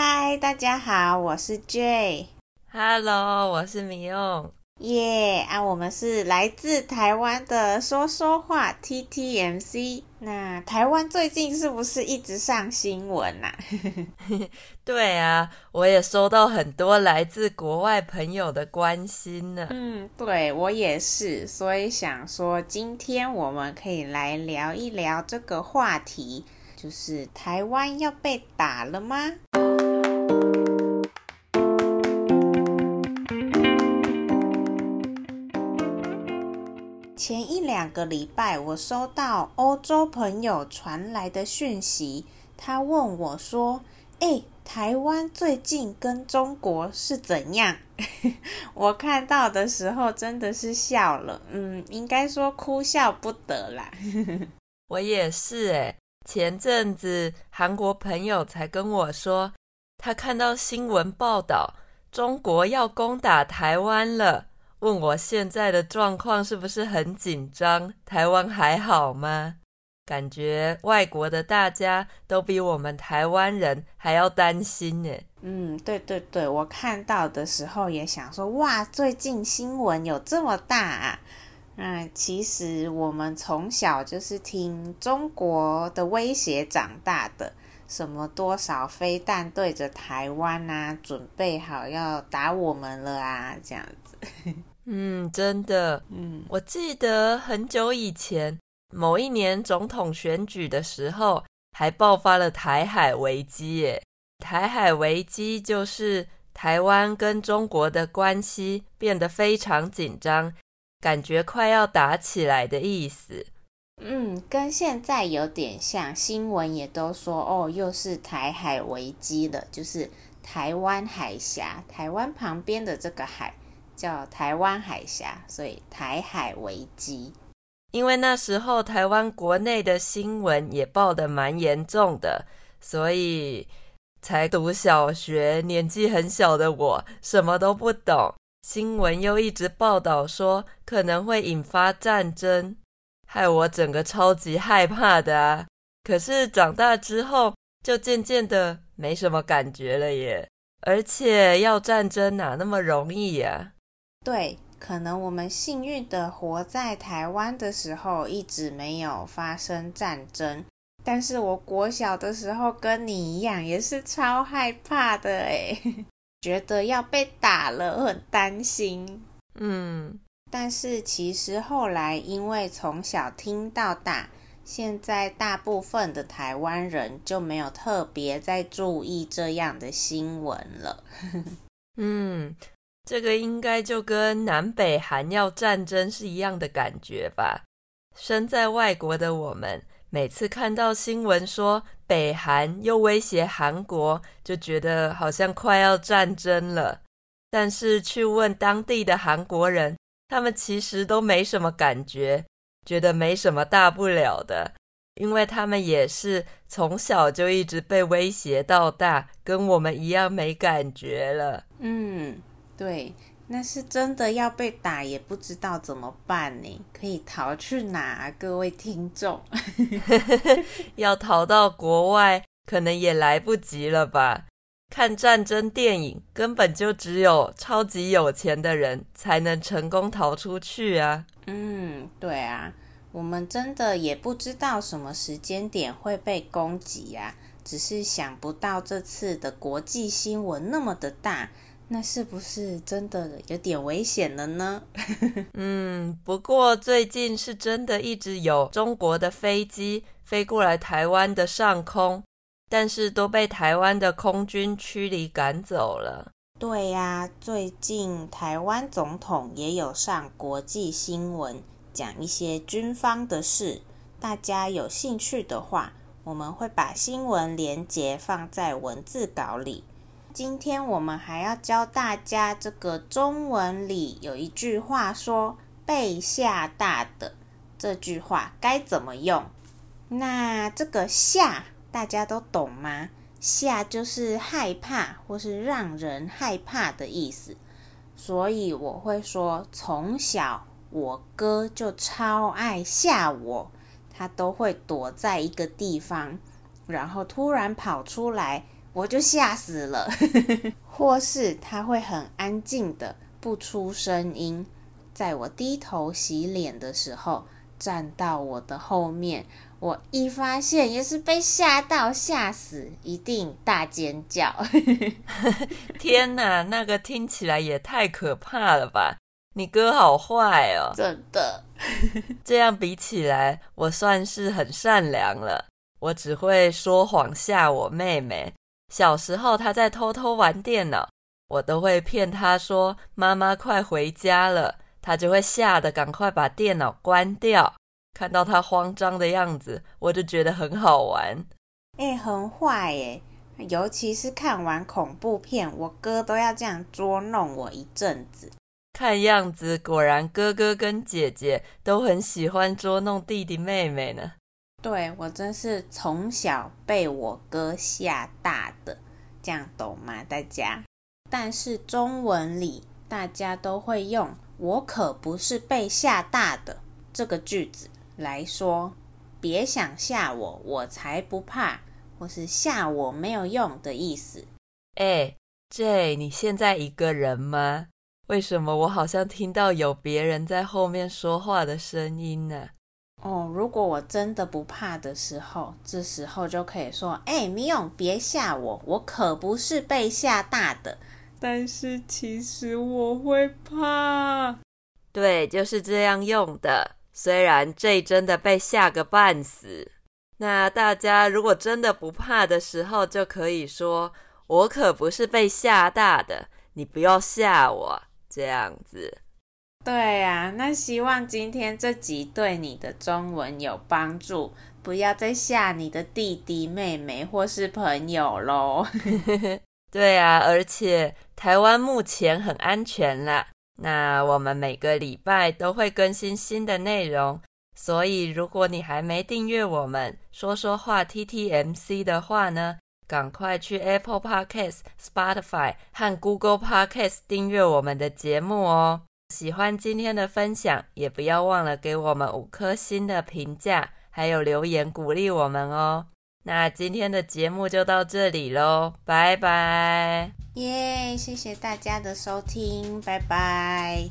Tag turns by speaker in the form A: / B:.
A: 嗨，大家好，我是 Jay。
B: Hello，我是米用。
A: 耶、yeah, 啊，我们是来自台湾的说说话 TTMC。那台湾最近是不是一直上新闻呐、啊？
B: 对啊，我也收到很多来自国外朋友的关心呢。
A: 嗯，对，我也是，所以想说今天我们可以来聊一聊这个话题，就是台湾要被打了吗？前一两个礼拜，我收到欧洲朋友传来的讯息，他问我说：“诶，台湾最近跟中国是怎样？” 我看到的时候真的是笑了，嗯，应该说哭笑不得啦。
B: 我也是哎，前阵子韩国朋友才跟我说，他看到新闻报道，中国要攻打台湾了。问我现在的状况是不是很紧张？台湾还好吗？感觉外国的大家都比我们台湾人还要担心呢。
A: 嗯，对对对，我看到的时候也想说，哇，最近新闻有这么大啊！嗯，其实我们从小就是听中国的威胁长大的，什么多少飞弹对着台湾啊，准备好要打我们了啊，这样子。
B: 嗯，真的。嗯，我记得很久以前，某一年总统选举的时候，还爆发了台海危机耶。台海危机就是台湾跟中国的关系变得非常紧张，感觉快要打起来的意思。
A: 嗯，跟现在有点像，新闻也都说哦，又是台海危机了，就是台湾海峡，台湾旁边的这个海。叫台湾海峡，所以台海危机。
B: 因为那时候台湾国内的新闻也报得蛮严重的，所以才读小学，年纪很小的我什么都不懂。新闻又一直报道说可能会引发战争，害我整个超级害怕的啊！可是长大之后就渐渐的没什么感觉了耶。而且要战争哪那么容易呀？
A: 对，可能我们幸运的活在台湾的时候，一直没有发生战争。但是我国小的时候跟你一样，也是超害怕的诶，觉得要被打了，很担心。
B: 嗯，
A: 但是其实后来因为从小听到大，现在大部分的台湾人就没有特别在注意这样的新闻了。
B: 嗯。这个应该就跟南北韩要战争是一样的感觉吧。身在外国的我们，每次看到新闻说北韩又威胁韩国，就觉得好像快要战争了。但是去问当地的韩国人，他们其实都没什么感觉，觉得没什么大不了的，因为他们也是从小就一直被威胁到大，跟我们一样没感觉了。
A: 嗯。对，那是真的要被打，也不知道怎么办呢？可以逃去哪？各位听众，
B: 要逃到国外，可能也来不及了吧？看战争电影，根本就只有超级有钱的人才能成功逃出去啊！
A: 嗯，对啊，我们真的也不知道什么时间点会被攻击呀，只是想不到这次的国际新闻那么的大。那是不是真的有点危险了呢？
B: 嗯，不过最近是真的一直有中国的飞机飞过来台湾的上空，但是都被台湾的空军驱离赶走了。
A: 对呀，最近台湾总统也有上国际新闻，讲一些军方的事。大家有兴趣的话，我们会把新闻连结放在文字稿里。今天我们还要教大家，这个中文里有一句话说“被吓大的”，这句话该怎么用？那这个“吓”大家都懂吗？“吓”就是害怕或是让人害怕的意思，所以我会说，从小我哥就超爱吓我，他都会躲在一个地方，然后突然跑出来。我就吓死了。或是他会很安静的不出声音，在我低头洗脸的时候站到我的后面，我一发现也是被吓到吓死，一定大尖叫。
B: 天哪，那个听起来也太可怕了吧！你哥好坏哦，
A: 真的。
B: 这样比起来，我算是很善良了。我只会说谎吓我妹妹。小时候，她在偷偷玩电脑，我都会骗她说：“妈妈快回家了。”她就会吓得赶快把电脑关掉。看到他慌张的样子，我就觉得很好玩。
A: 哎，很坏耶！尤其是看完恐怖片，我哥都要这样捉弄我一阵子。
B: 看样子，果然哥哥跟姐姐都很喜欢捉弄弟弟妹妹呢。
A: 对，我真是从小被我哥吓大的，这样懂吗？大家？但是中文里大家都会用“我可不是被吓大的”这个句子来说，别想吓我，我才不怕，或是吓我没有用的意思。
B: 哎，J，你现在一个人吗？为什么我好像听到有别人在后面说话的声音呢？
A: 哦，如果我真的不怕的时候，这时候就可以说：“哎，米勇，别吓我，我可不是被吓大的。”但是其实我会怕。
B: 对，就是这样用的。虽然这真的被吓个半死，那大家如果真的不怕的时候，就可以说：“我可不是被吓大的，你不要吓我。”这样子。
A: 对呀，那希望今天这集对你的中文有帮助，不要再吓你的弟弟妹妹或是朋友喽。
B: 对啊，而且台湾目前很安全啦。那我们每个礼拜都会更新新的内容，所以如果你还没订阅我们说说话 TTMC 的话呢，赶快去 Apple Podcast、Spotify 和 Google Podcast 订阅我们的节目哦。喜欢今天的分享，也不要忘了给我们五颗星的评价，还有留言鼓励我们哦。那今天的节目就到这里喽，拜拜！
A: 耶，谢谢大家的收听，拜拜。